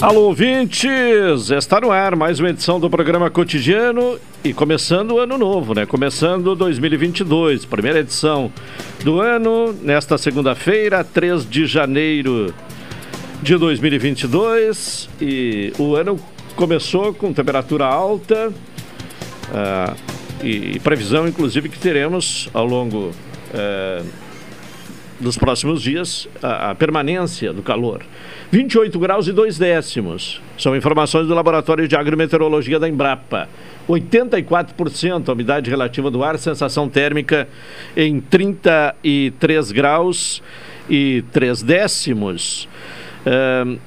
Alô, ouvintes! Está no ar mais uma edição do programa Cotidiano e começando o ano novo, né? Começando 2022, primeira edição do ano, nesta segunda-feira, 3 de janeiro de 2022. E o ano começou com temperatura alta uh, e, e, previsão, inclusive, que teremos ao longo uh, dos próximos dias a, a permanência do calor. 28 graus e 2 décimos. São informações do Laboratório de Agrometeorologia da Embrapa. 84% a umidade relativa do ar, sensação térmica em 33 graus e 3 décimos. Uh,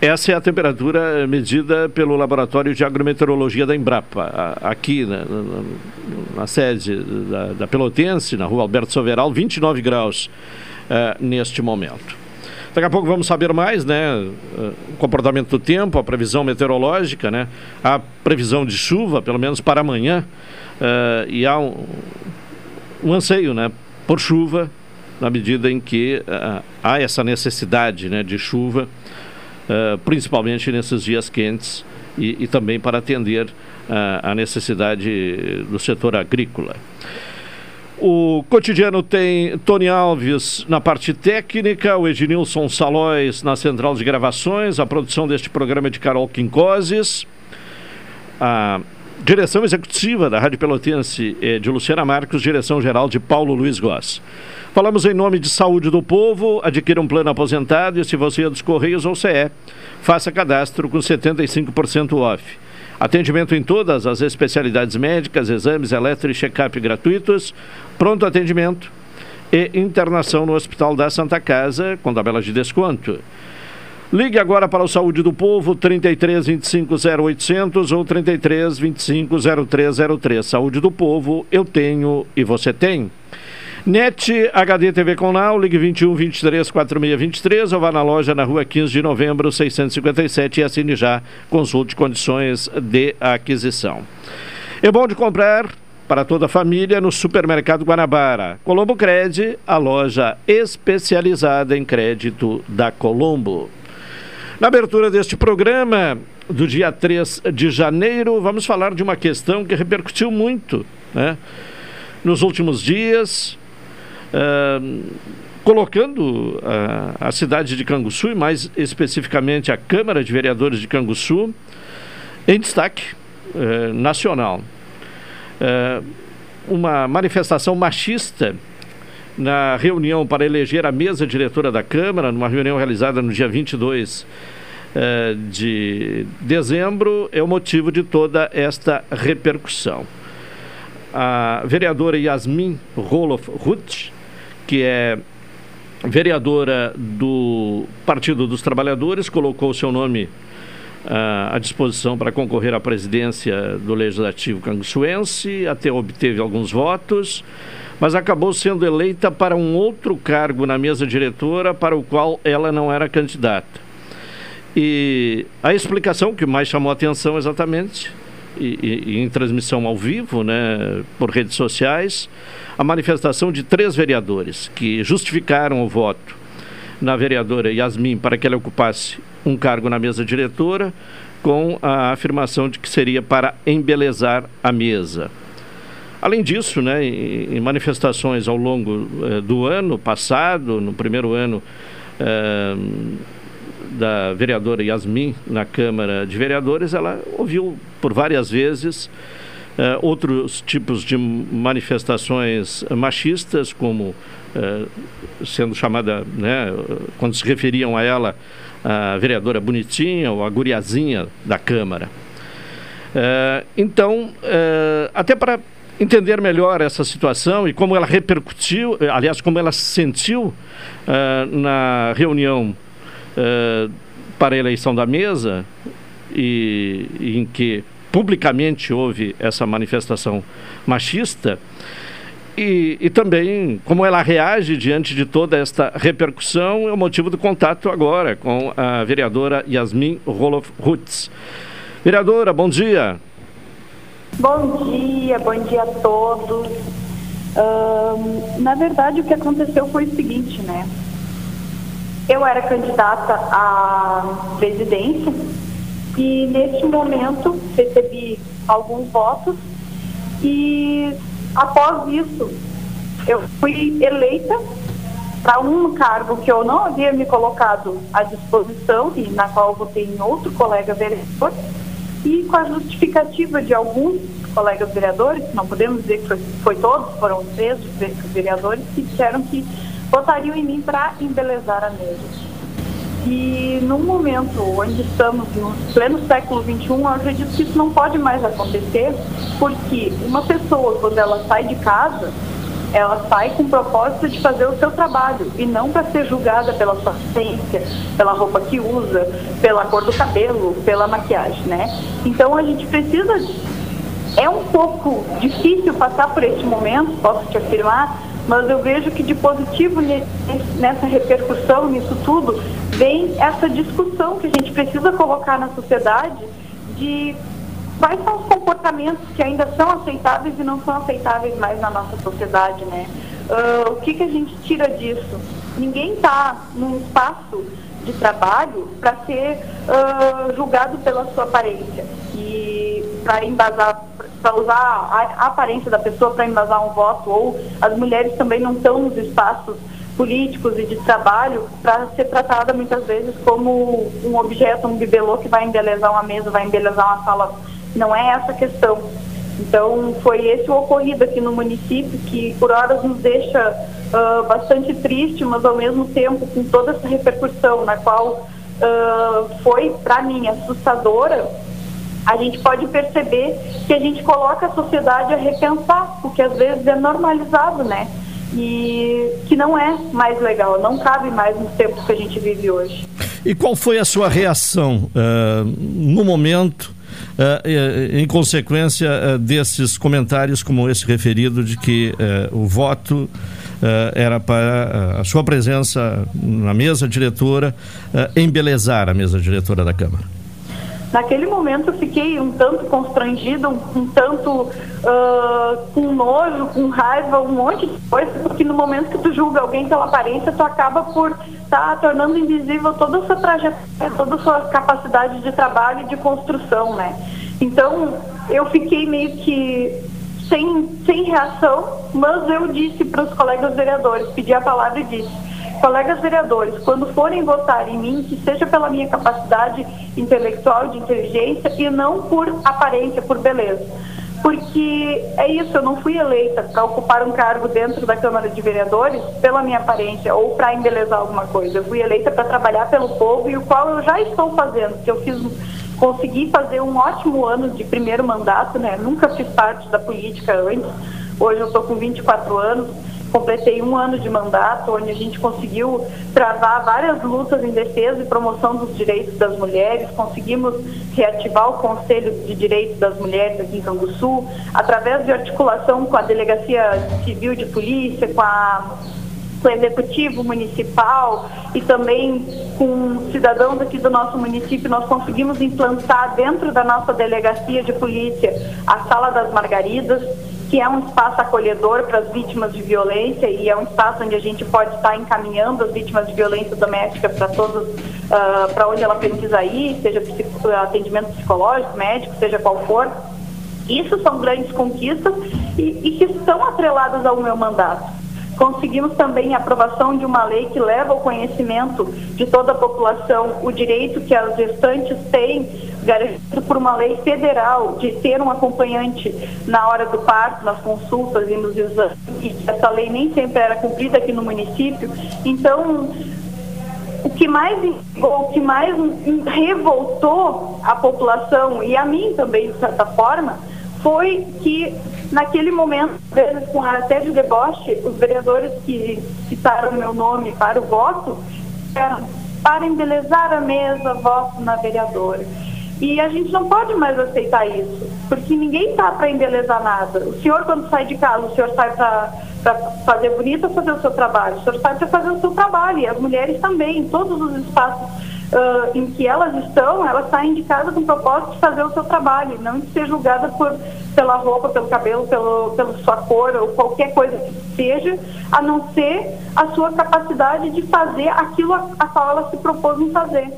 essa é a temperatura medida pelo Laboratório de Agrometeorologia da Embrapa, aqui na, na, na sede da, da, Pelotense, na rua Alberto Soveral, 29 graus uh, neste momento. Daqui a pouco vamos saber mais, né? O comportamento do tempo, a previsão meteorológica, né? A previsão de chuva, pelo menos para amanhã. Uh, e há um, um, anseio, né? Por chuva, na medida em que uh, há essa necessidade né, de chuva, uh, principalmente nesses dias quentes e, e também para atender a necessidade do setor agrícola. O cotidiano tem Tony Alves na parte técnica, o Ednilson Salóis na central de gravações, a produção deste programa é de Carol Quincoses, a direção executiva da Rádio Pelotense é de Luciana Marcos, direção geral de Paulo Luiz Goss. Falamos em nome de Saúde do Povo, adquira um plano aposentado e se você é dos Correios ou CE, faça cadastro com 75% off. Atendimento em todas as especialidades médicas, exames eletro e check-up gratuitos, pronto atendimento e internação no Hospital da Santa Casa com tabela de desconto. Ligue agora para o Saúde do Povo, 33 25 0800 ou 33 25 0303. Saúde do Povo, eu tenho e você tem. NET HD TV com Now, ligue 21 23 46 23 ou vá na loja na rua 15 de novembro 657 e assine já. Consulte condições de aquisição. É bom de comprar para toda a família no Supermercado Guanabara. Colombo Cred, a loja especializada em crédito da Colombo. Na abertura deste programa, do dia 3 de janeiro, vamos falar de uma questão que repercutiu muito né? nos últimos dias colocando a, a cidade de Canguçu e mais especificamente a Câmara de Vereadores de Canguçu em destaque uh, nacional. Uh, uma manifestação machista na reunião para eleger a mesa diretora da Câmara, numa reunião realizada no dia 22 uh, de dezembro, é o motivo de toda esta repercussão. A vereadora Yasmin Roloff Ruth que é vereadora do Partido dos Trabalhadores, colocou seu nome uh, à disposição para concorrer à presidência do Legislativo Canguçuense, até obteve alguns votos, mas acabou sendo eleita para um outro cargo na mesa diretora para o qual ela não era candidata. E a explicação que mais chamou a atenção exatamente e, e, em transmissão ao vivo, né, por redes sociais, a manifestação de três vereadores que justificaram o voto na vereadora Yasmin para que ela ocupasse um cargo na mesa diretora, com a afirmação de que seria para embelezar a mesa. Além disso, né, em, manifestações ao longo eh, do ano passado, no primeiro ano eh, da vereadora Yasmin na Câmara de Vereadores, ela ouviu por várias vezes uh, outros tipos de manifestações machistas, como uh, sendo chamada, né, quando se referiam a ela, a vereadora bonitinha ou a guriazinha da Câmara. Uh, então, até para entender melhor essa situação e como ela repercutiu, aliás, como ela se sentiu na reunião para a eleição da mesa e, e em que publicamente houve essa manifestação machista, e, e, também como ela reage diante de toda esta repercussão é o motivo do contato agora com a vereadora Yasmin Roloff Rutz. Vereadora, bom dia. Bom dia, bom dia a todos. na verdade, o que aconteceu foi o seguinte, né? Eu era candidata à presidência e neste momento recebi alguns votos e após isso eu fui eleita para um cargo que eu não havia me colocado à disposição e na qual votei em outro colega vereador e com a justificativa de alguns colegas vereadores, não podemos dizer que foi, foi todos, foram três vereadores que disseram que votariam em mim para embelezar a mesa. E num momento onde estamos no pleno século XXI, eu acredito que isso não pode mais acontecer, porque uma pessoa, quando ela sai de casa, ela sai com o propósito de fazer o seu trabalho e não para ser julgada pela sua ciência, pela roupa que usa, pela cor do cabelo, pela maquiagem, né? Então a gente precisa. É um pouco difícil passar por este momento, posso te afirmar, mas eu vejo que de positivo nessa repercussão, nisso tudo, vem essa discussão que a gente precisa colocar na sociedade de quais são os comportamentos que ainda são aceitáveis e não são aceitáveis mais na nossa sociedade, né? Uh, o que, que a gente tira disso? Ninguém está num espaço de trabalho para ser uh, julgado pela sua aparência e para embasar, para usar a, aparência da pessoa para embasar um voto, ou as mulheres também não estão nos espaços políticos e de trabalho para ser tratada muitas vezes como um objeto, um bibelô que vai embelezar uma mesa, vai embelezar uma sala. Não é essa a questão. Então, foi esse o ocorrido aqui no município, que por horas nos deixa uh, bastante triste, mas ao mesmo tempo com toda essa repercussão, na qual uh, foi, para mim, assustadora, a gente pode perceber que a gente coloca a sociedade a repensar, porque às vezes é normalizado, né? E que não é mais legal, não cabe mais nos tempos que a gente vive hoje. E qual foi a sua reação uh, no momento? Uh, em consequência uh, desses comentários como esse referido de que o voto era para a sua presença na mesa diretora embelezar a mesa diretora da Câmara. Naquele momento eu fiquei um tanto constrangido, um, um tanto uh, com nojo, com raiva, um monte de coisa, porque no momento que tu julga alguém pela aparência, tu acaba por estar tá tornando invisível toda a sua trajetória, toda a sua capacidade de trabalho e de construção, né? Então, eu fiquei meio que sem, sem reação, mas eu disse para os colegas vereadores, pedi a palavra e disse colegas vereadores, quando forem votar em mim, que seja pela minha capacidade intelectual, de inteligência e não por aparência, por beleza. Porque é isso, eu não fui eleita para ocupar um cargo dentro da Câmara de Vereadores pela minha aparência ou para embelezar alguma coisa. Eu fui eleita para trabalhar pelo povo e o qual eu já estou fazendo, que eu fiz consegui fazer um ótimo ano de primeiro mandato, né? Nunca fiz parte da política antes. Hoje eu estou com 24 anos completei um ano de mandato, onde a gente conseguiu travar várias lutas em defesa e promoção dos direitos das mulheres, conseguimos reativar o Conselho de Direitos das Mulheres aqui em Canguçu, através de articulação com a Delegacia Civil de Polícia, com a com o executivo municipal e também com cidadãos aqui do nosso município, nós conseguimos implantar dentro da nossa delegacia de polícia a Sala das Margaridas, que é um espaço acolhedor para as vítimas de violência e é um espaço onde a gente pode estar encaminhando as vítimas de violência doméstica para todos, uh, para onde ela precisa ir, seja atendimento psicológico, médico, seja qual for. Isso são grandes conquistas e, e que estão atreladas ao meu mandato. Conseguimos também a aprovação de uma lei que leva ao conhecimento de toda a população o direito que as gestantes têm, garantido por uma lei federal, de ter um acompanhante na hora do parto, nas consultas e nos exames. E essa lei nem sempre era cumprida aqui no município. Então, o que mais o que mais revoltou a população e a mim também de certa forma foi que naquele momento, com até de deboche, os vereadores que citaram meu nome para o voto, para embelezar a mesa, voto na vereadora. E a gente não pode mais aceitar isso, porque ninguém está para embelezar nada. O senhor, quando sai de casa, o senhor sai para fazer bonito ou fazer o seu trabalho? O senhor sai para fazer o seu trabalho, e as mulheres também, em todos os espaços uh, em que elas estão, elas saem de casa com o propósito de fazer o seu trabalho, não de ser julgada por, pela roupa, pelo cabelo, pelo, pela sua cor ou qualquer coisa que seja, a não ser a sua capacidade de fazer aquilo a, a qual ela se propôs em fazer.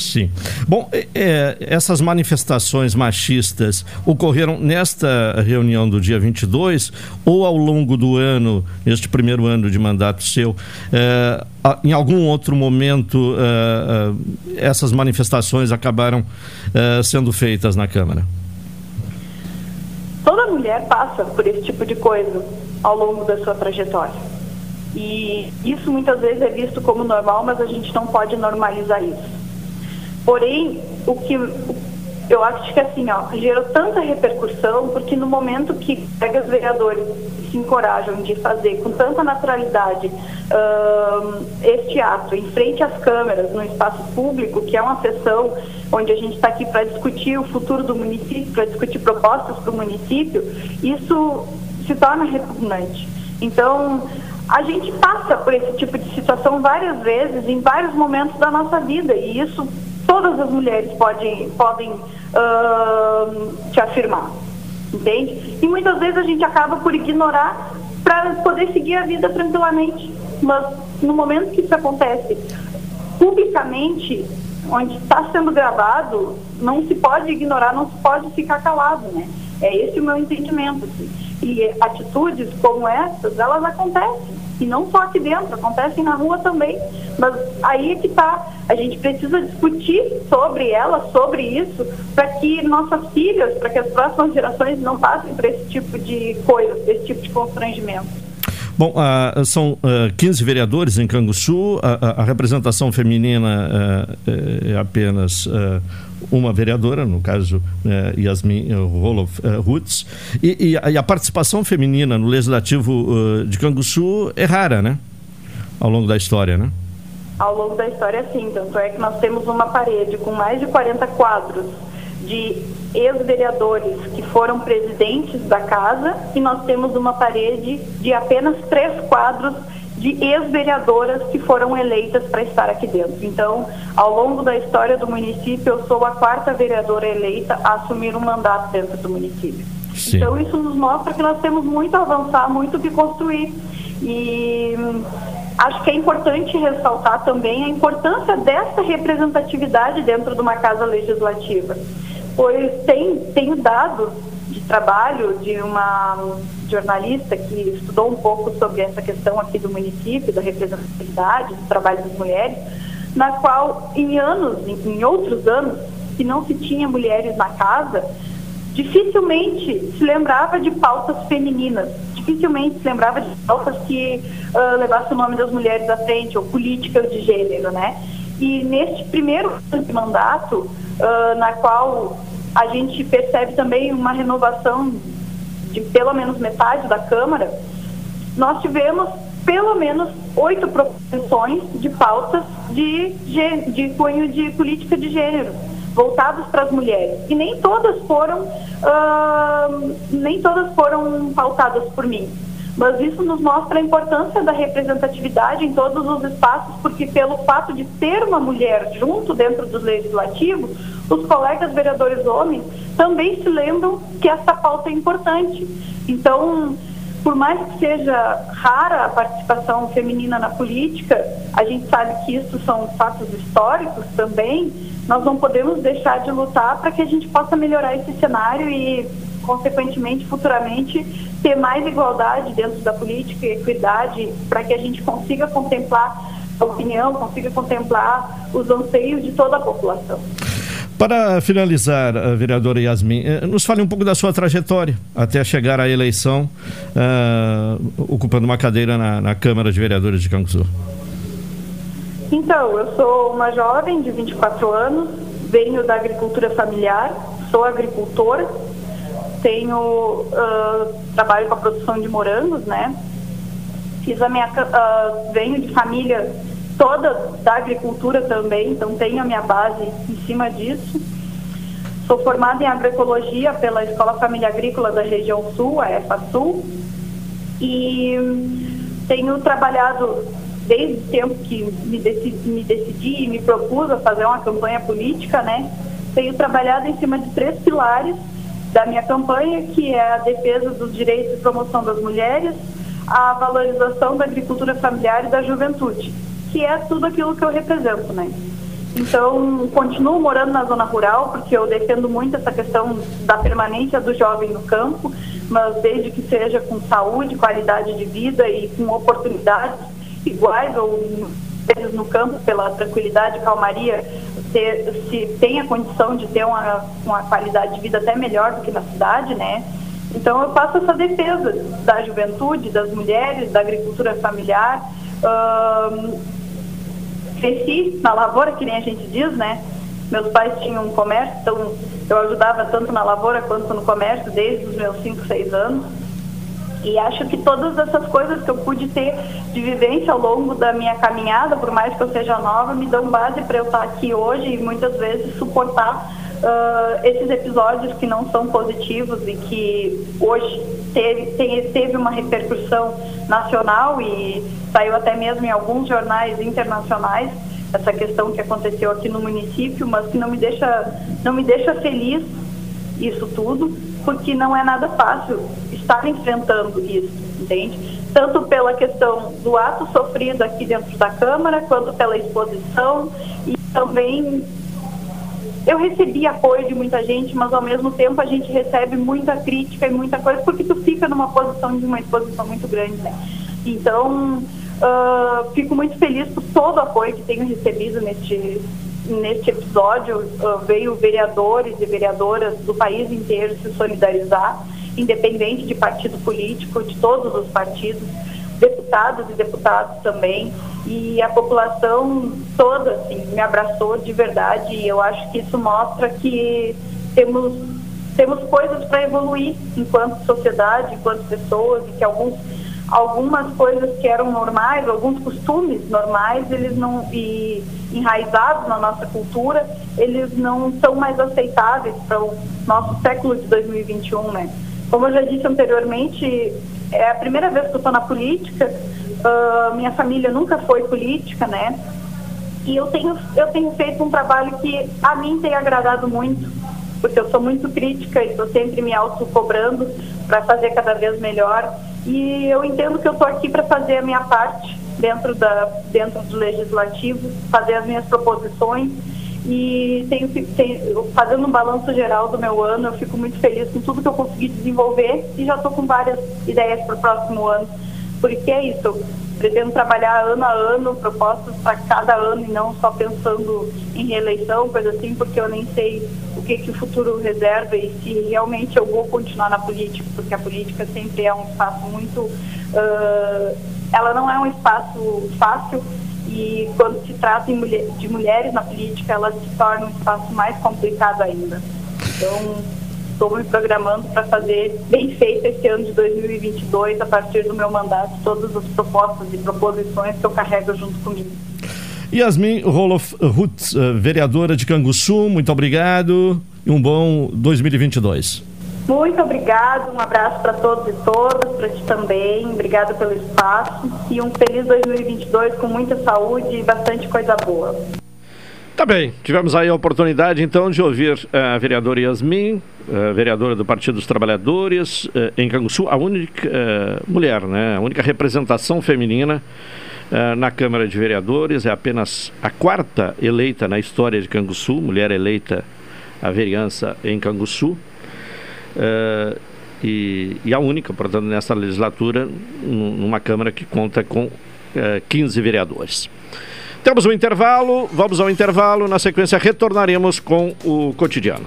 Sim. Bom, é, é, essas manifestações machistas ocorreram nesta reunião do dia 22 ou ao longo do ano, neste primeiro ano de mandato seu? É, em algum outro momento, é, é, essas manifestações acabaram é, sendo feitas na Câmara? Toda mulher passa por esse tipo de coisa ao longo da sua trajetória. E isso muitas vezes é visto como normal, mas a gente não pode normalizar isso. Porém, o que eu acho que assim, ó, gerou tanta repercussão, porque no momento que os vereadores se encorajam de fazer com tanta naturalidade uh, este ato em frente às câmeras, no espaço público, que é uma sessão onde a gente está aqui para discutir o futuro do município, para discutir propostas para o município, isso se torna repugnante. Então, a gente passa por esse tipo de situação várias vezes, em vários momentos da nossa vida, e isso todas as mulheres podem, podem uh, te afirmar, entende? E muitas vezes a gente acaba por ignorar para poder seguir a vida tranquilamente. Mas no momento que isso acontece publicamente, onde está sendo gravado, não se pode ignorar, não se pode ficar calado, né? É esse o meu entendimento. Assim. E atitudes como essas, elas acontecem. E não só aqui dentro, acontecem na rua também. Mas aí é que está. A gente precisa discutir sobre ela, sobre isso, para que nossas filhas, para que as próximas gerações não passem por esse tipo de coisa, esse tipo de constrangimento. Bom, uh, são ah, 15 vereadores em Canguçu, a, a, a representação feminina uh, é apenas uma vereadora, no caso Yasmin Roloff Roots, e, e, a, e, a participação feminina no Legislativo de Canguçu é rara, né? Ao longo da história, né? Ao longo da história, sim. Tanto é que nós temos uma parede com mais de 40 quadros de ex-vereadores que foram presidentes da casa e nós temos uma parede de apenas três quadros de ex-vereadoras que foram eleitas para estar aqui dentro. Então, ao longo da história do município, eu sou a quarta vereadora eleita a assumir um mandato dentro do município. Sim. Então, isso nos mostra que nós temos muito a avançar, muito o que construir. E hum, acho que é importante ressaltar também a importância dessa representatividade dentro de uma casa legislativa pois tem, tenho dados de trabalho de uma jornalista que estudou um pouco sobre essa questão aqui do município, da representatividade, do trabalho das mulheres, na qual em anos, em, em outros anos, que não se tinha mulheres na casa, dificilmente se lembrava de pautas femininas, dificilmente se lembrava de pautas que uh, levassem o nome das mulheres à frente, ou políticas de gênero, né? E neste primeiro mandato, uh, na qual a gente percebe também uma renovação de pelo menos metade da Câmara, nós tivemos pelo menos oito proposições de pautas de, de cunho de política de gênero voltadas para as mulheres. E nem todas foram uh, nem todas foram pautadas por mim mas isso nos mostra a importância da representatividade em todos os espaços porque pelo fato de ter uma mulher junto dentro do legislativo os colegas vereadores homens também se lembram que essa pauta é importante. Então, por mais que seja rara a participação feminina na política, a gente sabe que isso são fatos históricos também. Nós não podemos deixar de lutar para que a gente possa melhorar esse cenário e, consequentemente, futuramente, ter mais igualdade dentro da política e equidade para que a gente consiga contemplar a opinião, consiga contemplar os anseios de toda a população. Para finalizar, a vereadora Yasmin, eh, nos fale um pouco da sua trajetória até chegar à eleição, uh, ocupando uma cadeira na, na, Câmara de Vereadores de Canguçu. Então, eu sou uma jovem de 24 anos, venho da agricultura familiar, sou agricultora, tenho uh, trabalho com a produção de morangos, né? Fiz a minha, uh, venho de família toda da agricultura também, então tenho a minha base em cima disso. Sou formada em agroecologia pela Escola Família Agrícola da região sul, a EFASUL, e tenho trabalhado desde o tempo que me decidi, me decidi e me propus a fazer uma campanha política, né? Tenho trabalhado em cima de três pilares da minha campanha, que é a defesa dos direitos e promoção das mulheres, a valorização da agricultura familiar e da juventude, que é tudo aquilo que eu represento, né? Então, continuo morando na zona rural, porque eu defendo muito essa questão da permanência do jovem no campo, mas desde que seja com saúde, qualidade de vida e com oportunidades iguais ou no campo pela tranquilidade e calmaria ter, se tem a condição de ter uma, uma qualidade de vida até melhor do que na cidade, né? Então eu faço essa defesa da juventude, das mulheres, da agricultura familiar. Um, cresci na lavoura, que nem a gente diz, né? Meus pais tinham um comércio, então eu ajudava tanto na lavoura quanto no comércio desde os meus 5, 6 anos. E acho que todas essas coisas que eu pude ter de vivência ao longo da minha caminhada, por mais que eu seja nova, me dão base para eu estar aqui hoje e muitas vezes suportar uh, esses episódios que não são positivos e que hoje teve, teve uma repercussão nacional e saiu até mesmo em alguns jornais internacionais essa questão que aconteceu aqui no município, mas que não me deixa, não me deixa feliz isso tudo, porque não é nada fácil estar enfrentando isso, entende? Tanto pela questão do ato sofrido aqui dentro da Câmara, quanto pela exposição e também eu recebi apoio de muita gente, mas ao mesmo tempo a gente recebe muita crítica e muita coisa, porque tu fica numa posição de uma exposição muito grande, né? Então, uh, fico muito feliz por todo o apoio que tenho recebido neste, neste episódio. Uh, veio vereadores e vereadoras do país inteiro se solidarizar, independente de partido político, de todos os partidos, deputados e deputados também e a população toda assim me abraçou de verdade e eu acho que isso mostra que temos temos coisas para evoluir enquanto sociedade, enquanto pessoas e que alguns algumas coisas que eram normais, alguns costumes normais, eles não e enraizados na nossa cultura, eles não são mais aceitáveis para o nosso século de 2021, né? Como eu já disse anteriormente, é a primeira vez que eu estou na política Uh, minha família nunca foi política, né? E eu tenho, eu tenho feito um trabalho que a mim tem agradado muito, porque eu sou muito crítica e estou sempre me auto-cobrando para fazer cada vez melhor. E eu entendo que eu estou aqui para fazer a minha parte dentro, da, dentro do legislativo, fazer as minhas proposições. E tenho, tenho, fazendo um balanço geral do meu ano, eu fico muito feliz com tudo que eu consegui desenvolver e já estou com várias ideias para o próximo ano porque é isso, pretendo trabalhar ano a ano, propostas para cada ano e não só pensando em reeleição, coisa assim, porque eu nem sei o que, que o futuro reserva e se realmente eu vou continuar na política, porque a política sempre é um espaço muito. Uh, ela não é um espaço fácil e quando se trata de mulheres na política, ela se torna um espaço mais complicado ainda. Então, estou me programando para fazer bem feito esse ano de 2022, a partir do meu mandato, todas as propostas e proposições que eu carrego junto comigo. Yasmin Roloff Rutz, eh, vereadora de Canguçu, muito obrigado e um bom 2022. Muito obrigado, um abraço para todos e todas, para ti também, obrigada pelo espaço e um feliz 2022 com muita saúde e bastante coisa boa. Tá bem, tivemos aí a oportunidade então de ouvir a vereadora Yasmin, a vereadora do Partido dos Trabalhadores eh, em Canguçu, a única uh, mulher, né, a única representação feminina uh, na Câmara de Vereadores, é apenas a quarta eleita na história de Canguçu, mulher eleita a vereança em Canguçu. Uh, e, e, a única, portanto, nessa legislatura, numa Câmara que conta com 15 vereadores. Temos um intervalo, vamos ao intervalo. Na sequência, retornaremos com o cotidiano.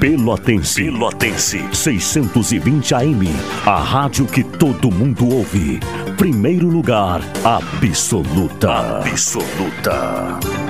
Pelotense. Pelotense. 620 AM. A rádio que todo mundo ouve. Primeiro lugar, absoluta. Absoluta.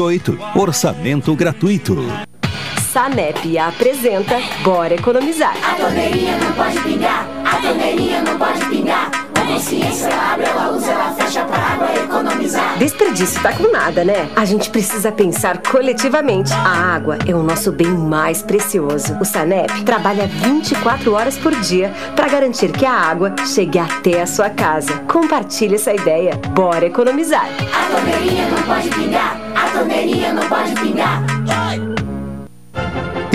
Orçamento gratuito. Sanep apresenta Bora Economizar. A torneirinha não pode pingar, a torneirinha não pode pingar. A consciência ela abre, ela usa, ela fecha pra água economizar. Desperdício tá com nada, né? A gente precisa pensar coletivamente. A água é o nosso bem mais precioso. O Sanep trabalha 24 horas por dia para garantir que a água chegue até a sua casa. Compartilhe essa ideia. Bora economizar. A torneirinha não pode pingar, a torneirinha não pode pingar.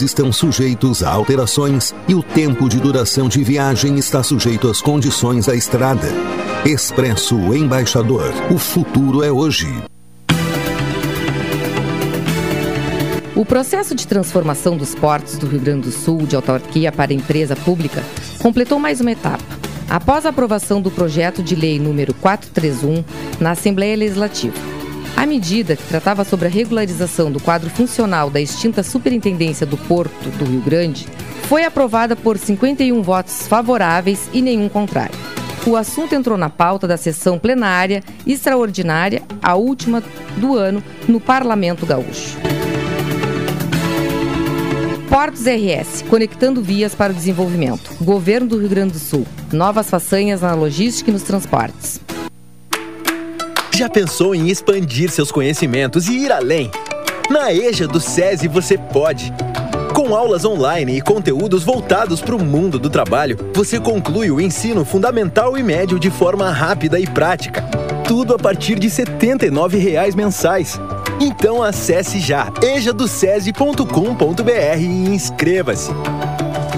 estão sujeitos a alterações e o tempo de duração de viagem está sujeito às condições da estrada. Expresso Embaixador. O futuro é hoje. O processo de transformação dos portos do Rio Grande do Sul de autarquia para empresa pública completou mais uma etapa. Após a aprovação do projeto de lei número 431 na Assembleia Legislativa, a medida, que tratava sobre a regularização do quadro funcional da extinta Superintendência do Porto do Rio Grande, foi aprovada por 51 votos favoráveis e nenhum contrário. O assunto entrou na pauta da sessão plenária extraordinária, a última do ano, no Parlamento Gaúcho. Portos RS, conectando vias para o desenvolvimento. Governo do Rio Grande do Sul. Novas façanhas na logística e nos transportes. Já pensou em expandir seus conhecimentos e ir além? Na EJA do SESI você pode. Com aulas online e conteúdos voltados para o mundo do trabalho, você conclui o ensino fundamental e médio de forma rápida e prática. Tudo a partir de R$ 79,00 mensais. Então acesse já ejadocese.com.br e inscreva-se.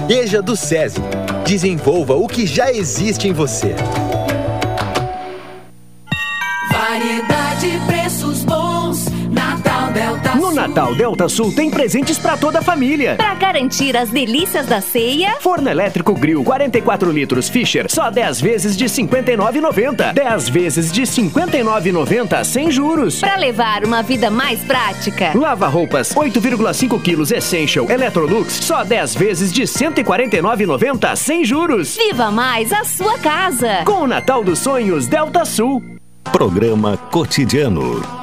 EJA do SESI. Desenvolva o que já existe em você. No Natal Delta Sul tem presentes para toda a família. Para garantir as delícias da ceia, Forno elétrico Grill 44 litros Fischer, só 10 vezes de R$ 59,90. 10 vezes de R$ 59,90 sem juros. para levar uma vida mais prática. Lava roupas 8,5 quilos Essential Electrolux, só 10 vezes de R$ 149,90 sem juros. Viva mais a sua casa. Com o Natal dos Sonhos Delta Sul. Programa Cotidiano.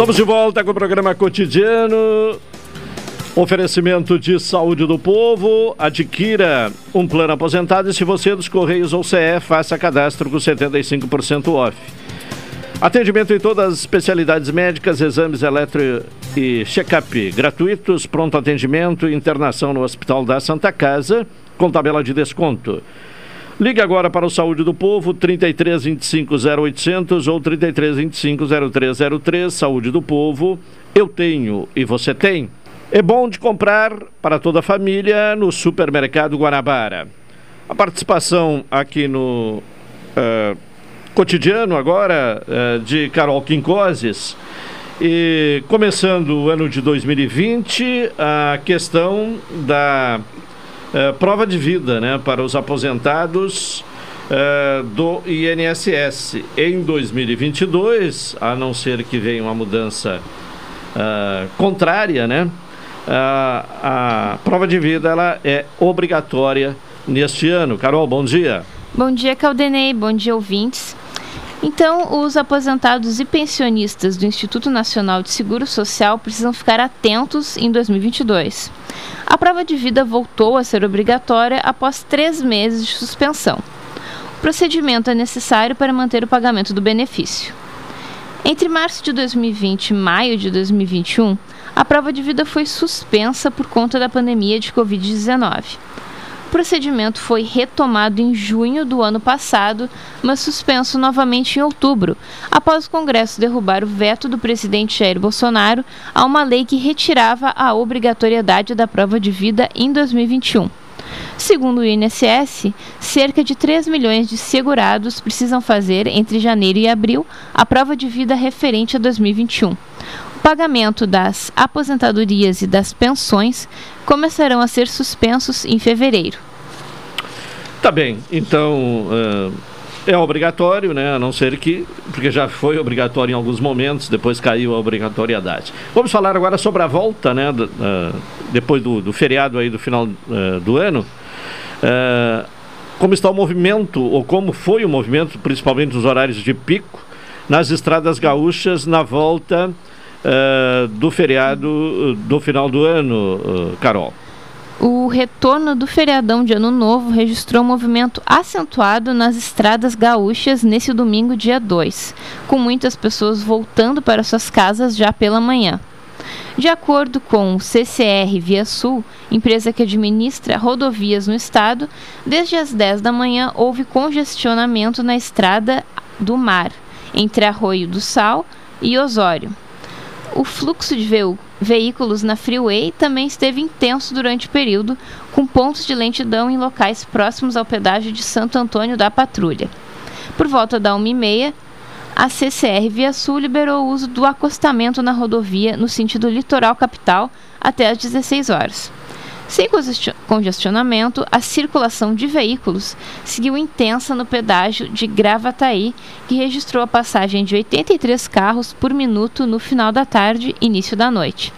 Estamos de volta com o programa cotidiano. Oferecimento de saúde do povo. Adquira um plano aposentado e se você é dos Correios ou CE, faça cadastro com 75% off. Atendimento em todas as especialidades médicas, exames eletro e check-up gratuitos, pronto atendimento internação no Hospital da Santa Casa, com tabela de desconto. Ligue agora para o Saúde do Povo, 33 25 0800 ou 33 25 0303. Saúde do Povo, eu tenho e você tem. É bom de comprar para toda a família no Supermercado Guanabara. A participação aqui no eh, cotidiano agora eh, de Carol Quincoses E começando o ano de 2020, a questão da uh, prova de vida né, para os aposentados uh, do INSS. Em 2022, a não ser que venha uma mudança uh, contrária, né, a prova de vida ela é obrigatória neste ano. Carol, bom dia. Bom dia, Caldenei. Bom dia, ouvintes. Então, os aposentados e pensionistas do Instituto Nacional de Seguro Social precisam ficar atentos em 2022. A prova de vida voltou a ser obrigatória após três meses de suspensão. O procedimento é necessário para manter o pagamento do benefício. Entre março de 2020 e maio de 2021, a prova de vida foi suspensa por conta da pandemia de Covid-19. O procedimento foi retomado em junho do ano passado, mas suspenso novamente em outubro, após o Congresso derrubar o veto do presidente Jair Bolsonaro a uma lei que retirava a obrigatoriedade da prova de vida em 2021. Segundo o INSS, cerca de 3 milhões de segurados precisam fazer, entre janeiro e abril, a prova de vida referente a 2021 o pagamento das aposentadorias e das pensões começarão a ser suspensos em fevereiro. Tá bem, então uh, é obrigatório, né? A não ser que, porque já foi obrigatório em alguns momentos, depois caiu a obrigatoriedade. Vamos falar agora sobre a volta, né? Uh, depois do, do, feriado aí do final uh, do ano. como está o movimento, ou como foi o movimento, principalmente nos horários de pico, nas estradas gaúchas na volta uh, do feriado do final do ano, uh, Carol? O retorno do feriadão de Ano Novo registrou um movimento acentuado nas estradas gaúchas nesse domingo, dia 2, com muitas pessoas voltando para suas casas já pela manhã. De acordo com o CCR Via Sul, empresa que administra rodovias no estado, desde as 10 da manhã houve congestionamento na estrada do mar, entre Arroio do Sal e Osório. O fluxo de veículos na freeway também esteve intenso durante o período, com pontos de lentidão em locais próximos ao pedágio de Santo Antônio da Patrulha. Por volta da 1h30, a CCR Via Sul liberou o uso do acostamento na rodovia no sentido litoral capital até às 16 horas. Sem congestionamento, a circulação de veículos seguiu intensa no pedágio de Gravataí, que registrou a passagem de 83 carros por minuto no final da tarde e início da noite.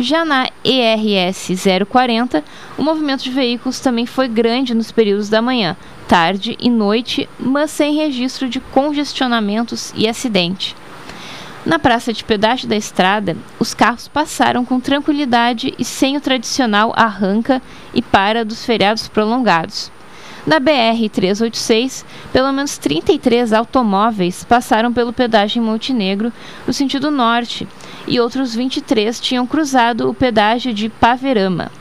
Já na ERS 040, o movimento de veículos também foi grande nos períodos da manhã, tarde e noite, mas sem registro de congestionamentos e acidente. Na praça de pedágio da estrada, os carros passaram com tranquilidade e sem o tradicional arranca e para dos feriados prolongados. Na BR-386, pelo menos 33 automóveis passaram pelo pedágio em Montenegro, no sentido norte, e outros 23 tinham cruzado o pedágio de Paverama.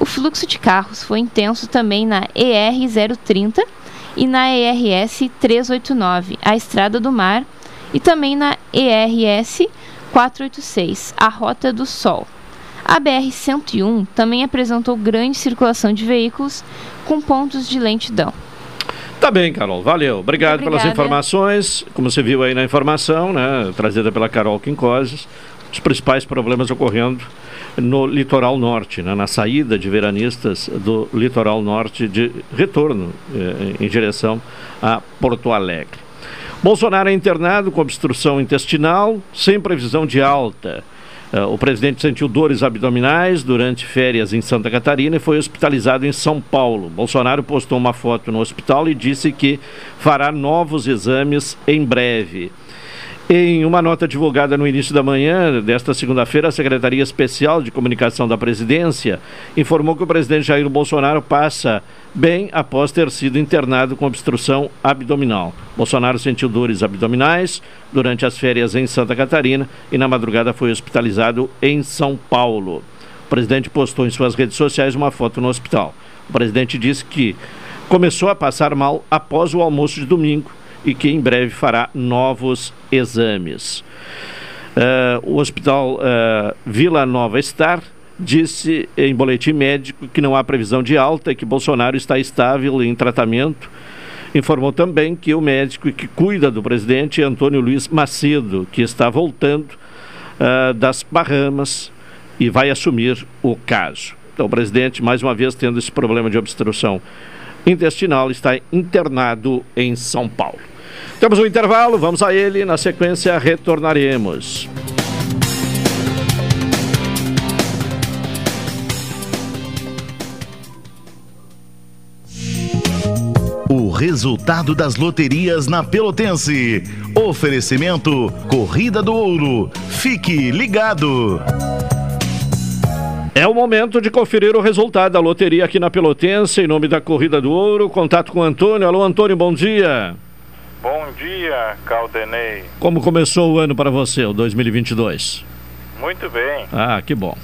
O fluxo de carros foi intenso também na ER-030 e na ERS 389, a Estrada do Mar, e também na ERS 486, a Rota do Sol. A BR-101 também apresentou grande circulação de veículos com pontos de lentidão. Tá bem, Carol. Valeu. Obrigado Obrigada. pelas informações. Como você viu aí na informação, né, trazida pela Carol Quincoses, os principais problemas ocorrendo no litoral norte, né, na saída de veranistas do litoral norte de retorno eh, em direção a Porto Alegre. Bolsonaro é internado com obstrução intestinal, sem previsão de alta. Uh, o presidente sentiu dores abdominais durante férias em Santa Catarina e foi hospitalizado em São Paulo. Bolsonaro postou uma foto no hospital e disse que fará novos exames em breve. Em uma nota divulgada no início da manhã desta segunda-feira, a Secretaria Especial de Comunicação da Presidência informou que o presidente Jair Bolsonaro passa bem após ter sido internado com obstrução abdominal. Bolsonaro sentiu dores abdominais durante as férias em Santa Catarina e na madrugada foi hospitalizado em São Paulo. O presidente postou em suas redes sociais uma foto no hospital. O presidente disse que começou a passar mal após o almoço de domingo e que em breve fará novos exames. Uh, o Hospital uh, Vila Nova Star disse em boletim médico que não há previsão de alta e que Bolsonaro está estável em tratamento. Informou também que o médico que cuida do presidente é Antônio Luiz Macedo, que está voltando uh, das Bahamas e vai assumir o caso. Então, o presidente, mais uma vez, tendo esse problema de obstrução intestinal, está internado em São Paulo. Temos um intervalo, vamos a ele, na sequência retornaremos. O resultado das loterias na Pelotense. Oferecimento Corrida do Ouro. Fique ligado. É o momento de conferir o resultado da loteria aqui na Pelotense, em nome da Corrida do Ouro. Contato com o Antônio. Alô, Antônio, bom dia. Bom dia, Caldenei. Como começou o ano para você, o 2022? Muito bem. Ah, que bom.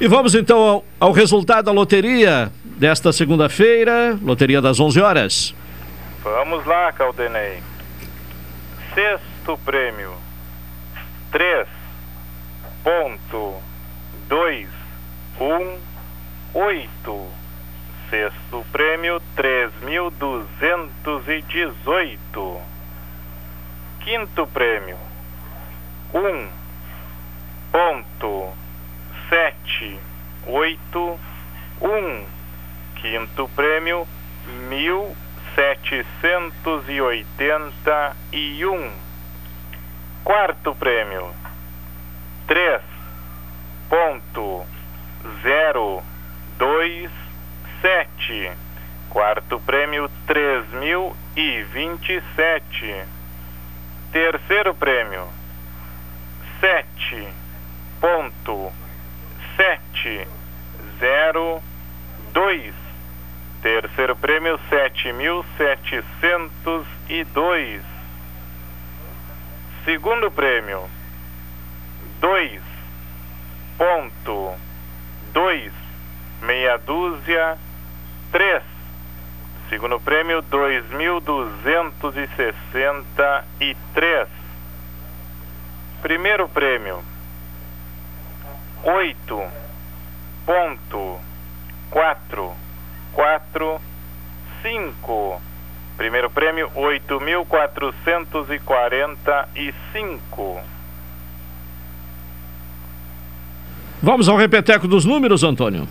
E vamos então ao, ao resultado da loteria desta segunda-feira, loteria das 11 horas. Vamos lá, Caldenei. Sexto prêmio: 3.2 um, oito. Sexto prêmio, três mil duzentos e dezoito. Quinto prêmio, um ponto sete oito um. Quinto prêmio, mil setecentos e oitenta e um. Quarto prêmio, três ponto zero dois sete. Quarto prêmio três mil e vinte sete. Terceiro prêmio sete ponto sete zero dois. Terceiro prêmio sete mil setecentos e dois. Segundo prêmio dois ponto dois, meia dúzia, três. Segundo prêmio, dois mil duzentos e sessenta e três. Primeiro prêmio, oito ponto quatro quatro cinco. Primeiro prêmio, oito mil quatrocentos e quarenta e cinco. Vamos ao repeteco dos números, Antônio.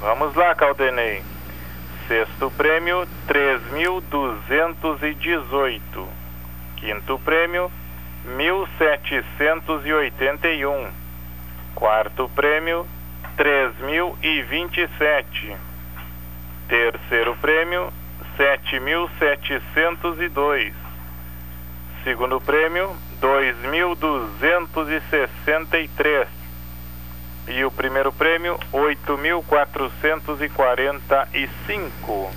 Vamos lá, Caldenei. Sexto prêmio, 3.218. Quinto prêmio, 1.781. Quarto prêmio, 3.027. Terceiro prêmio, 7.702. Segundo prêmio, 2.263 e o primeiro prêmio 8.445.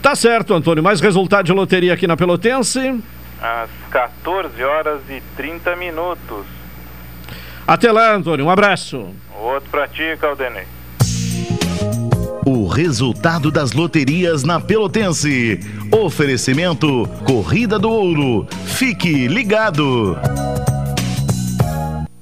Tá certo, Antônio. Mais resultado de loteria aqui na Pelotense? Às 14 horas e 30 minutos. Até lá, Antônio. Um abraço. Outro pra ti, Caldenei. O resultado das loterias na Pelotense. Oferecimento Corrida do Ouro. Fique ligado.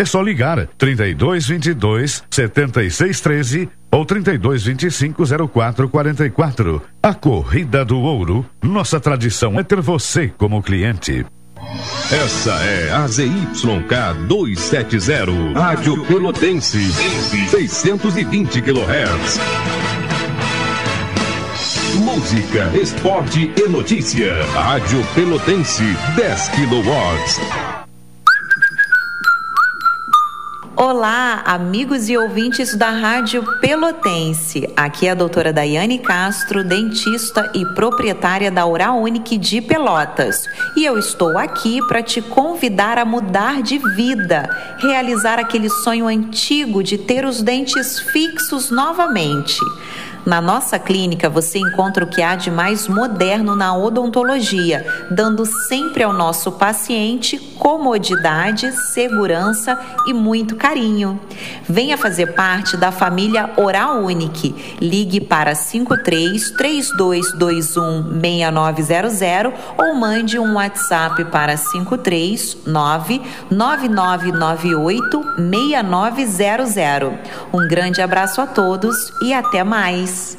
é só ligar 3222 7613 ou 3225 0444. A Corrida do Ouro. Nossa tradição é ter você como cliente. Essa é a ZYK 270, Rádio Pelotense, 620 kHz. Música, esporte e notícia. Rádio Pelotense, 10 kW. Olá, amigos e ouvintes da Rádio Pelotense. Aqui é a doutora Daiane Castro, dentista e proprietária da Oral Unique de Pelotas. E eu estou aqui para te convidar a mudar de vida, realizar aquele sonho antigo de ter os dentes fixos novamente. Na nossa clínica você encontra o que há de mais moderno na odontologia, dando sempre ao nosso paciente comodidade, segurança e muito carinho. Venha fazer parte da família Oral Unique. Ligue para 53 3221 6900 ou mande um WhatsApp para 53 9998 6900. Um grande abraço a todos e até mais.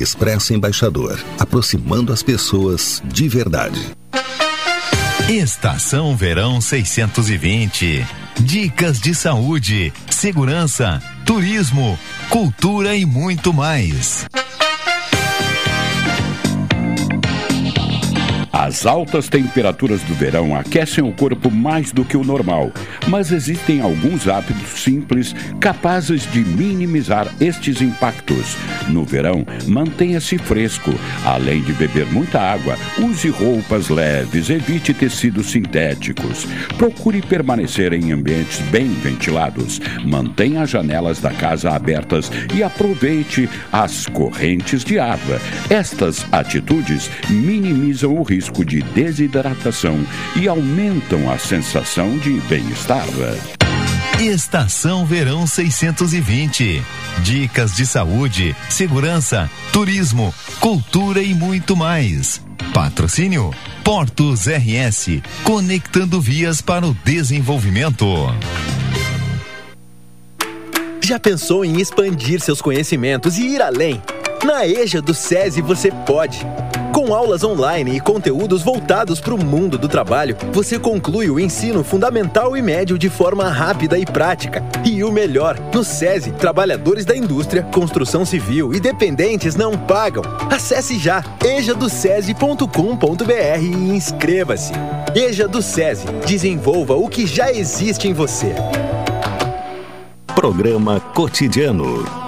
Expresso Embaixador, aproximando as pessoas de verdade. Estação Verão 620. Dicas de saúde, segurança, turismo, cultura e muito mais. As altas temperaturas do verão aquecem o corpo mais do que o normal, mas existem alguns hábitos simples capazes de minimizar estes impactos. No verão, mantenha-se fresco. Além de beber muita água, use roupas leves, evite tecidos sintéticos. Procure permanecer em ambientes bem ventilados. Mantenha as janelas da casa abertas e aproveite as correntes de água. Estas atitudes minimizam o risco risco de desidratação e aumentam a sensação de bem-estar. Estação Verão 620. Dicas de saúde, segurança, turismo, cultura e muito mais. Patrocínio Portos RS, conectando vias para o desenvolvimento. Já pensou em expandir seus conhecimentos e ir além? Na EJA do SESI você pode. Com aulas online e conteúdos voltados para o mundo do trabalho, você conclui o ensino fundamental e médio de forma rápida e prática. E o melhor, no SESI, trabalhadores da indústria, construção civil e dependentes não pagam. Acesse já ejadocese.com.br e inscreva-se. EJA do SESI, desenvolva o que já existe em você. Programa Cotidiano.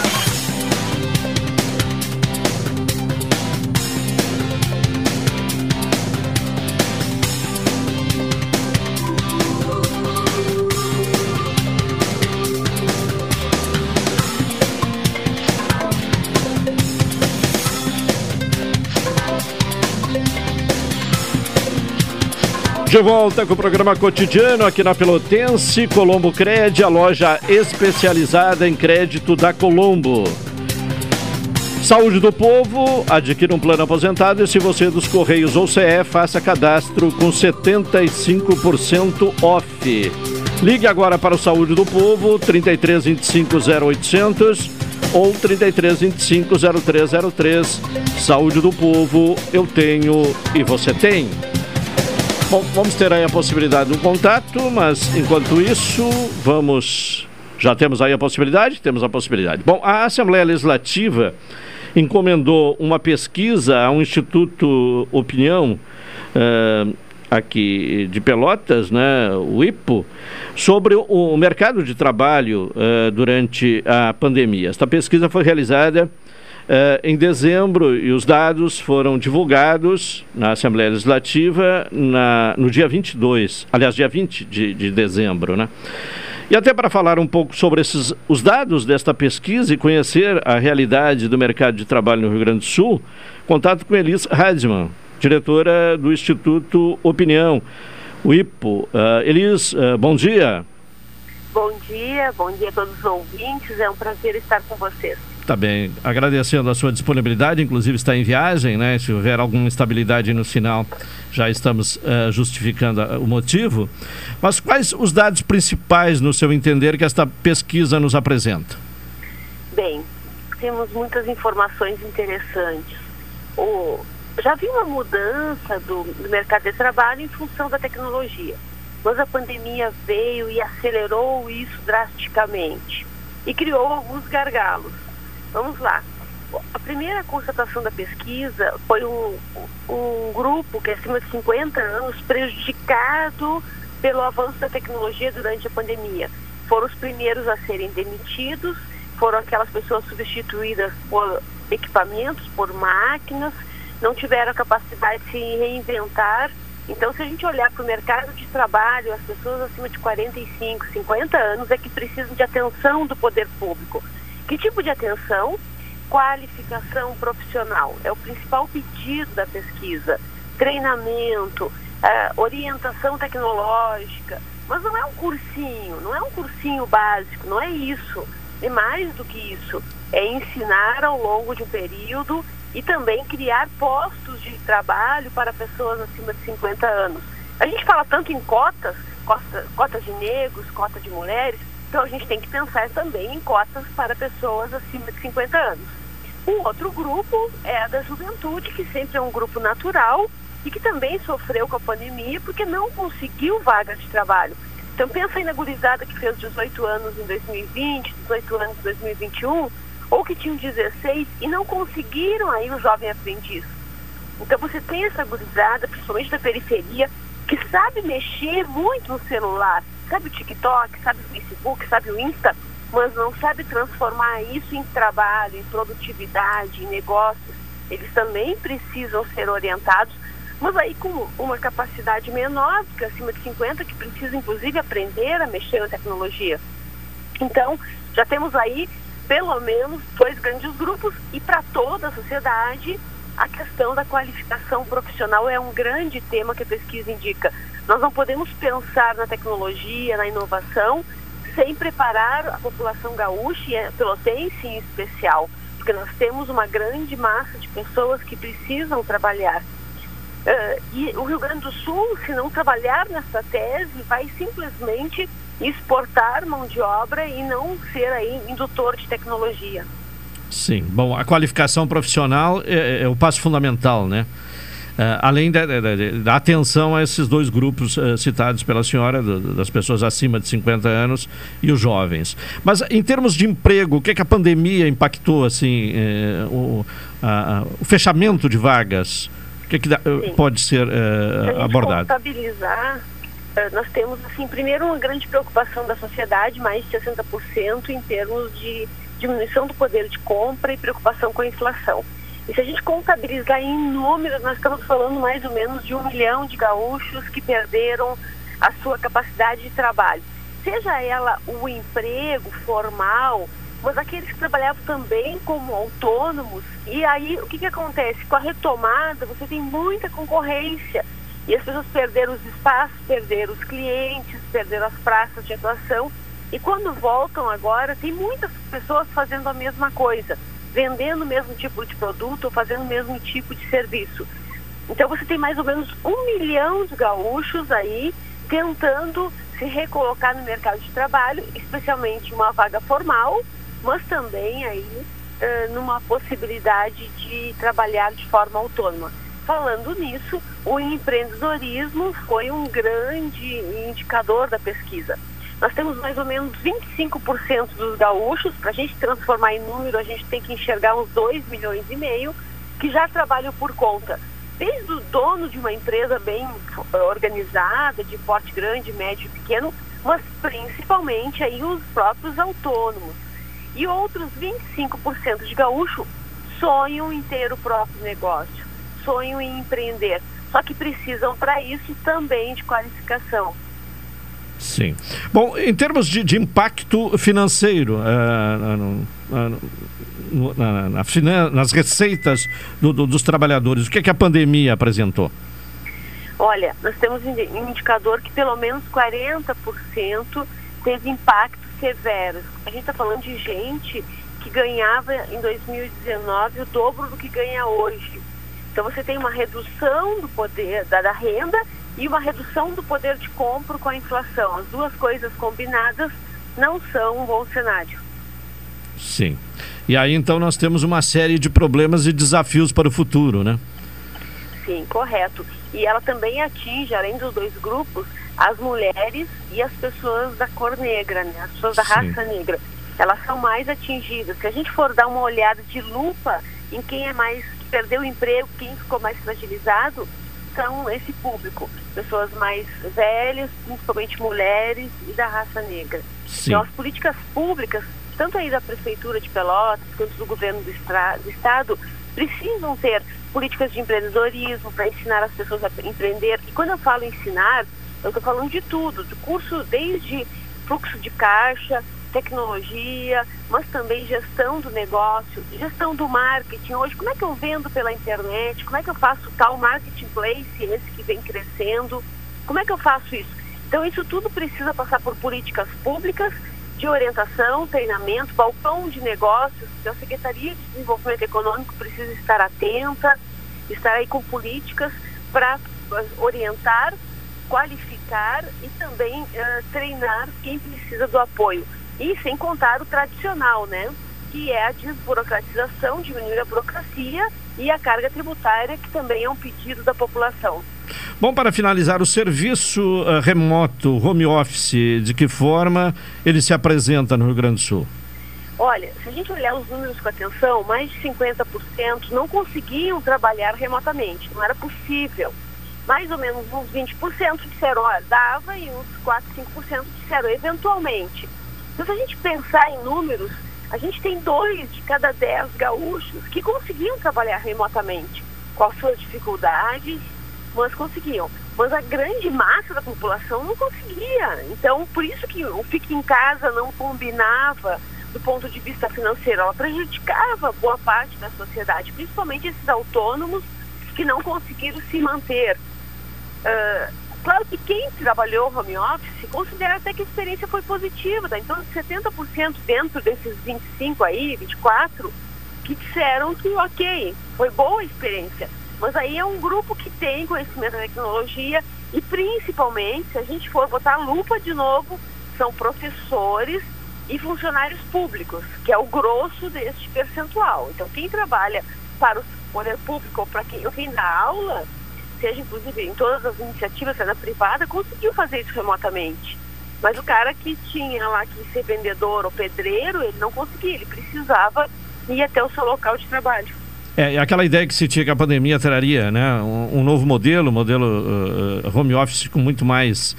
De volta com o programa cotidiano aqui na Pelotense, Colombo Cred, a loja especializada em crédito da Colombo. Saúde do Povo, adquira um plano aposentado e se você é dos Correios ou CE, faça cadastro com 75% off. Ligue agora para o Saúde do Povo, 33 25 0800 ou 33 25 0303. Saúde do Povo, eu tenho e você tem. Bom, vamos ter aí a possibilidade de um contato, mas enquanto isso, vamos. Já temos aí a possibilidade? Temos a possibilidade. Bom, a Assembleia Legislativa encomendou uma pesquisa a um Instituto Opinião. Uh, aqui de Pelotas, né, o IPO, sobre o mercado de trabalho uh, durante a pandemia. Esta pesquisa foi realizada em dezembro, e os dados foram divulgados na Assembleia Legislativa na, no dia 22, aliás, dia 20 de, de dezembro, né? E até para falar um pouco sobre esses, os dados desta pesquisa e conhecer a realidade do mercado de trabalho no Rio Grande do Sul, contato com Elis Hadman, diretora do Instituto Opinião, o IPO. Uh, Elis, uh, bom dia. Bom dia, bom dia a todos os ouvintes, é um prazer estar com vocês. Tá bem, agradecendo a sua disponibilidade, inclusive está em viagem, né? Se houver alguma instabilidade no sinal, já estamos uh, justificando o motivo. Mas quais os dados principais, no seu entender, que esta pesquisa nos apresenta? Bem, temos muitas informações interessantes. O, já vi uma mudança do, do mercado de trabalho em função da tecnologia, mas a pandemia veio e acelerou isso drasticamente e criou alguns gargalos. Vamos lá. a primeira constatação da pesquisa foi um, um grupo que é acima de 50 anos prejudicado pelo avanço da tecnologia durante a pandemia. Foram os primeiros a serem demitidos, foram aquelas pessoas substituídas por equipamentos, por máquinas, não tiveram a capacidade de se reinventar. Então, se a gente olhar para o mercado de trabalho, as pessoas acima de 45, 50 anos é que precisam de atenção do poder público. Que tipo de atenção? Qualificação profissional. É o principal pedido da pesquisa. Treinamento, uh, orientação tecnológica. Mas não é um cursinho, não é um cursinho básico, não é isso. É mais do que isso. É ensinar ao longo de um período e também criar postos de trabalho para pessoas acima de 50 anos. A gente fala tanto em cotas, cotas, cotas de negros, cotas de mulheres, então a gente tem que pensar também em cotas para pessoas acima de 50 anos. Um outro grupo é a da juventude, que sempre é um grupo natural e que também sofreu com a pandemia porque não conseguiu vagas de trabalho. Então pensa aí na gurizada que fez 18 anos em 2020, 18 anos em 2021, ou que tinham 16 e não conseguiram aí o jovem aprendiz. Então você tem essa gurizada, principalmente da periferia, que sabe mexer muito no celular, sabe o TikTok, sabe o Facebook, sabe o Insta, mas não sabe transformar isso em trabalho, em produtividade, em negócios. Eles também precisam ser orientados, mas aí com uma capacidade menor, porque acima de 50, que precisa inclusive aprender a mexer na tecnologia. Então, já temos aí pelo menos dois grandes grupos e para toda a sociedade a questão da qualificação profissional é um grande tema que a pesquisa indica. Nós não podemos pensar na tecnologia, na inovação, sem preparar a população gaúcha e a pelotense em especial, porque nós temos uma grande massa de pessoas que precisam trabalhar. Uh, e o Rio Grande do Sul, se não trabalhar nessa tese, vai simplesmente exportar mão de obra e não ser aí indutor de tecnologia. Sim, bom, a qualificação profissional é, é o passo fundamental, né? Uh, além da, da, da, atenção a esses dois grupos uh, citados pela senhora, do, das pessoas acima de 50 anos e os jovens. Mas em termos de emprego, o que, é que a pandemia impactou, assim, eh, o, a, o, fechamento de vagas? O que, é que da, pode ser uh, abordado? Contabilizar eh, nós temos, assim, primeiro uma grande preocupação da sociedade, mais de 60% em termos de diminuição do poder de compra e preocupação com a inflação. E se a gente contabilizar em números, nós estamos falando mais ou menos de um milhão de gaúchos que perderam a sua capacidade de trabalho. Seja ela o emprego formal, mas aqueles que trabalhavam também como autônomos. E aí, o que, que acontece? Com a retomada, você tem muita concorrência e as pessoas perderam os espaços, perderam os clientes, perderam as praças de atuação. E quando voltam agora, tem muitas pessoas fazendo a mesma coisa, vendendo o mesmo tipo de produto ou fazendo o mesmo tipo de serviço. Então você tem mais ou menos um milhão de gaúchos aí tentando se recolocar no mercado de trabalho, especialmente uma vaga formal, mas também aí uh, numa possibilidade de trabalhar de forma autônoma. Falando nisso, o empreendedorismo foi um grande indicador da pesquisa. Nós temos mais ou menos 25% dos gaúchos, para a gente transformar em número, a gente tem que enxergar uns 2 milhões e meio, que já trabalham por conta. Desde o dono de uma empresa bem organizada, de porte grande, médio e pequeno, mas principalmente aí os próprios autônomos. E outros 25% de gaúcho sonham em ter o próprio negócio sonham em empreender. Só que precisam, para isso, também de qualificação. Sim. Bom, em termos de, de impacto financeiro, uh, uh, na, na, nas receitas do, do, dos trabalhadores, o que, é que a pandemia apresentou? Olha, nós temos um indicador que pelo menos 40% teve impactos severos. A gente está falando de gente que ganhava em 2019 o dobro do que ganha hoje. Então você tem uma redução do poder da, da renda e uma redução do poder de compra com a inflação. As duas coisas combinadas não são um bom cenário. Sim. E aí então nós temos uma série de problemas e desafios para o futuro, né? Sim, correto. E ela também atinge, além dos dois grupos, as mulheres e as pessoas da cor negra, né? As pessoas da Sim. raça negra. elas são mais atingidas. Se a gente for dar uma olhada de lupa em quem é mais que perdeu o emprego, quem ficou mais fragilizado, são esse público, pessoas mais velhas, principalmente mulheres e da raça negra. Sim. Então as políticas públicas, tanto aí da prefeitura de Pelotas quanto do governo do, do estado, precisam ter políticas de empreendedorismo para ensinar as pessoas a empreender. E quando eu falo ensinar, eu estou falando de tudo, do curso desde fluxo de caixa, tecnologia, mas também gestão do negócio, gestão do marketing. Hoje, como é que eu vendo pela internet? Como é que eu faço tal marketplace, esse que vem crescendo? Como é que eu faço isso? Então, isso tudo precisa passar por políticas públicas de orientação, treinamento, balcão de negócios. Então, a Secretaria de Desenvolvimento Econômico precisa estar atenta, estar aí com políticas para orientar, qualificar e também eh, treinar quem precisa do apoio. E sem contar o tradicional, né? Que é a desburocratização, diminuir a burocracia e a carga tributária, que também é um pedido da população. Bom, para finalizar, o serviço eh, remoto, home office, de que forma ele se apresenta no Rio Grande do Sul? Olha, se a gente olhar os números com atenção, mais de 50% não conseguiam trabalhar remotamente, não era possível. Mais ou menos uns 20% disseram, olha, dava, e uns 4, 5% disseram, eventualmente. Então, se a gente pensar em números, a gente tem dois de cada dez gaúchos que conseguiam trabalhar remotamente, com as suas dificuldades, mas conseguiam. Mas a grande massa da população não conseguia. Então, por isso que o fique em casa não combinava do ponto de vista financeiro, ela prejudicava boa parte da sociedade, principalmente esses autônomos que não conseguiram se manter. Uh, claro que quem trabalhou home office considera até que a experiência foi positiva, tá? então 70% dentro desses 25 aí, 24, que disseram que ok, foi boa a experiência. Mas aí é um grupo que tem conhecimento da tecnologia e principalmente, se a gente for botar lupa de novo, são professores e funcionários públicos, que é o grosso deste percentual. Então, quem trabalha para o poder público ou para quem, quem dá aula, seja inclusive em todas as iniciativas, seja na privada, conseguiu fazer isso remotamente. Mas o cara que tinha lá que ser vendedor ou pedreiro, ele não conseguia, ele precisava ir até o seu local de trabalho. É, aquela ideia que se tinha que a pandemia traria né, um, um novo modelo, modelo uh, home office com muito mais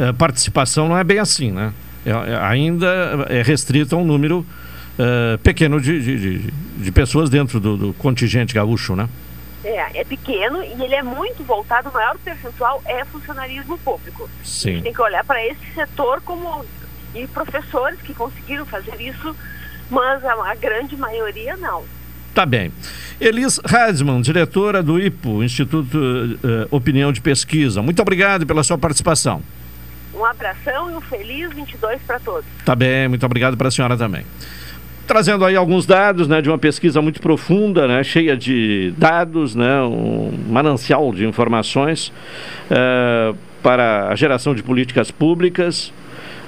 uh, participação, não é bem assim, né? É, é, ainda é restrito a um número uh, pequeno de, de, de, de, pessoas dentro do, do, contingente gaúcho, né? É, é pequeno e ele é muito voltado, o maior percentual é funcionarismo público. Sim. A gente tem que olhar para esse setor como e professores que conseguiram fazer isso, mas a, a grande maioria não. Tá bem. Elis Rasman, diretora do IPO, Instituto uh, Opinião de Pesquisa. Muito obrigado pela sua participação. Um abração e um feliz 22 para todos. Tá bem, muito obrigado para a senhora também. Trazendo aí alguns dados né, de uma pesquisa muito profunda, né, cheia de dados, né, um manancial de informações uh, para a geração de políticas públicas,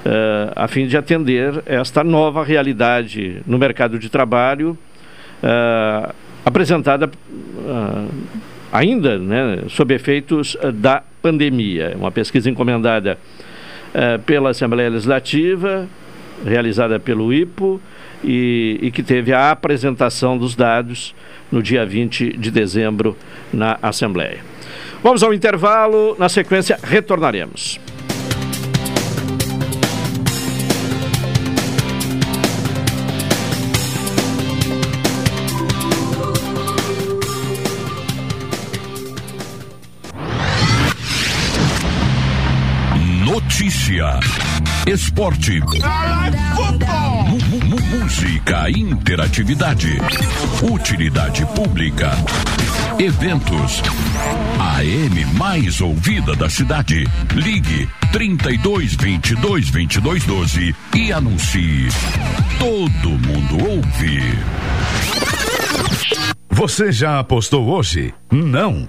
uh, a fim de atender esta nova realidade no mercado de trabalho, uh, apresentada ainda né, sob efeitos da pandemia. Uma pesquisa encomendada Uh, pela Assembleia Legislativa, realizada pelo IPO, e, e, que teve a apresentação dos dados no dia 20 de dezembro na Assembleia. Vamos ao intervalo, na sequência retornaremos. Notícia, esporte, música, interatividade, utilidade pública, eventos. A M mais ouvida da cidade. Ligue 32 22 22 12 e anuncie. Todo mundo ouve. Você já apostou hoje? Não.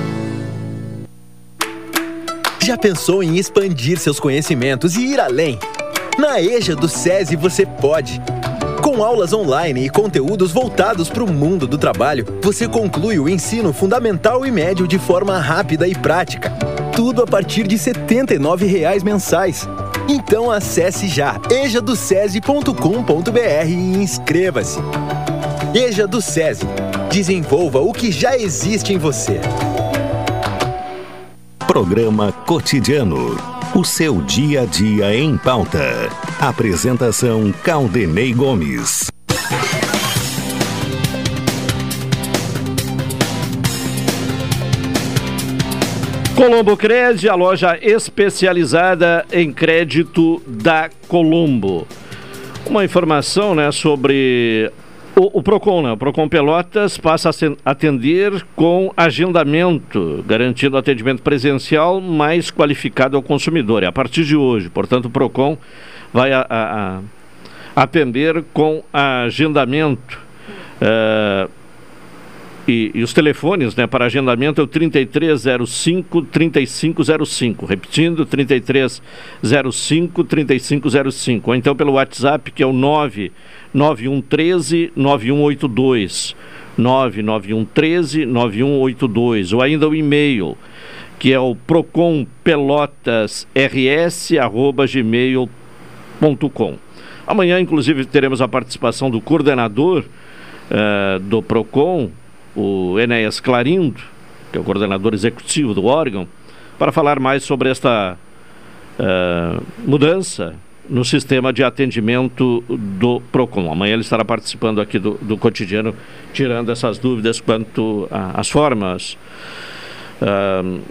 Já pensou em expandir seus conhecimentos e ir além? Na EJA do SESI você pode. Com aulas online e conteúdos voltados para o mundo do trabalho, você conclui o ensino fundamental e médio de forma rápida e prática. Tudo a partir de R$ 79,00 mensais. Então acesse já ejadocese.com.br e inscreva-se. EJA do SESI. Desenvolva o que já existe em você. Programa Cotidiano. O seu dia a dia em pauta. Apresentação Caldenei Gomes. Colombo Cred, a loja especializada em crédito da Colombo. Uma informação né, sobre o, o, Procon, né? O Procon Pelotas passa a atender com agendamento, garantindo atendimento presencial mais qualificado ao consumidor. É a partir de hoje, portanto, o Procon vai a, a, a atender com agendamento. Uh, e, e, os telefones né, para agendamento é o 3305 3505. Repetindo, 3305 3505. Ou então pelo WhatsApp, que é o 99113 9182. 99113 9182. Ou ainda o e-mail, que é o procompelotasrs.gmail.com. Amanhã, inclusive, teremos a participação do coordenador uh, do PROCON, o Enéas Clarindo, que é o coordenador executivo do órgão, para falar mais sobre esta uh, mudança no sistema de atendimento do PROCON. Amanhã ele estará participando aqui do, do cotidiano, tirando essas dúvidas quanto às formas, uh,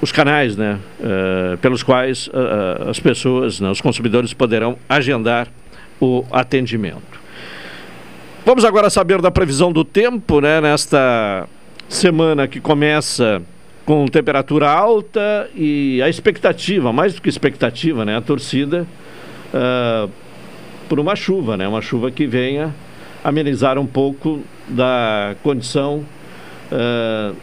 os canais né, uh, pelos quais as pessoas, né, os consumidores poderão agendar o atendimento. Vamos agora saber da previsão do tempo, né? Nesta semana que começa com temperatura alta e a expectativa, mais do que expectativa, né? A torcida uh, por uma chuva, né? Uma chuva que venha amenizar um pouco da condição uh,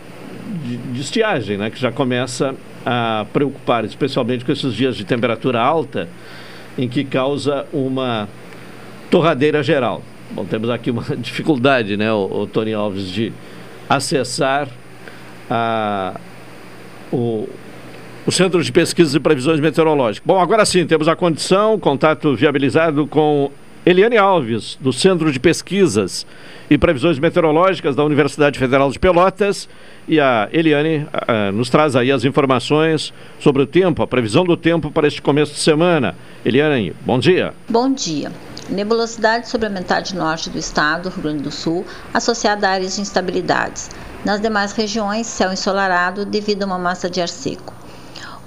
de, de estiagem, né? Que já começa a preocupar, especialmente com esses dias de temperatura alta, em que causa uma torradeira geral. Bom, temos aqui uma dificuldade, né, o, o Tony Alves, de acessar a, o, o Centro de Pesquisas e Previsões Meteorológicas. Bom, agora sim, temos a condição, contato viabilizado com Eliane Alves, do Centro de Pesquisas e Previsões Meteorológicas da Universidade Federal de Pelotas. E a Eliane nos traz aí as informações sobre o tempo, a previsão do tempo para este começo de semana. Eliane, bom dia. Bom dia. Nebulosidade sobre a metade norte do estado, Rio Grande do Sul, associada a áreas de instabilidades. Nas demais regiões, céu ensolarado devido a uma massa de ar seco.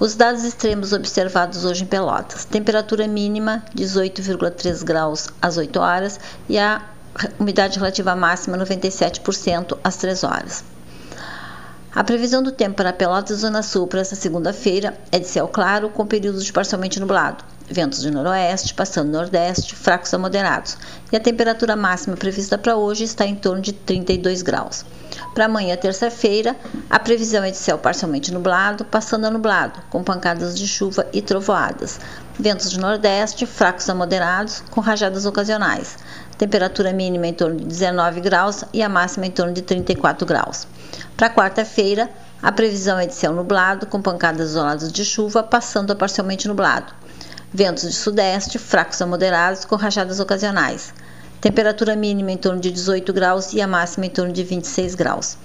Os dados extremos observados hoje em Pelotas: temperatura mínima 18,3 graus às 8 horas e a umidade relativa máxima 97% às 3 horas. A previsão do tempo para Pelotas Zona Sul para esta segunda-feira é de céu claro com períodos de parcialmente nublado ventos de noroeste, passando nordeste, fracos a moderados. E a temperatura máxima prevista para hoje está em torno de 32 graus. Para amanhã, terça-feira, a previsão é de céu parcialmente nublado, passando a nublado, com pancadas de chuva e trovoadas. Ventos de nordeste, fracos a moderados, com rajadas ocasionais. Temperatura mínima em torno de 19 graus e a máxima em torno de 34 graus. Para quarta-feira, a previsão é de céu nublado, com pancadas isoladas de chuva, passando a parcialmente nublado. Ventos de sudeste, fracos a moderados, com rajadas ocasionais. Temperatura mínima em torno de 18 graus e a máxima em torno de 26 graus.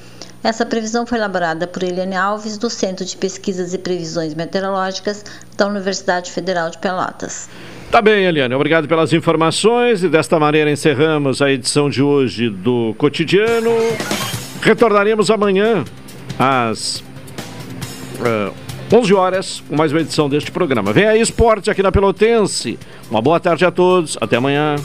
Essa previsão foi elaborada por Eliane Alves, do Centro de Pesquisas e Previsões Meteorológicas da Universidade Federal de Pelotas. Tá bem, Eliane, obrigado pelas informações e desta maneira encerramos a edição de hoje do Cotidiano. Retornaremos amanhã às uh, 11 horas com mais uma edição deste programa. Vem aí esporte aqui na Pelotense. Uma boa tarde a todos, até amanhã.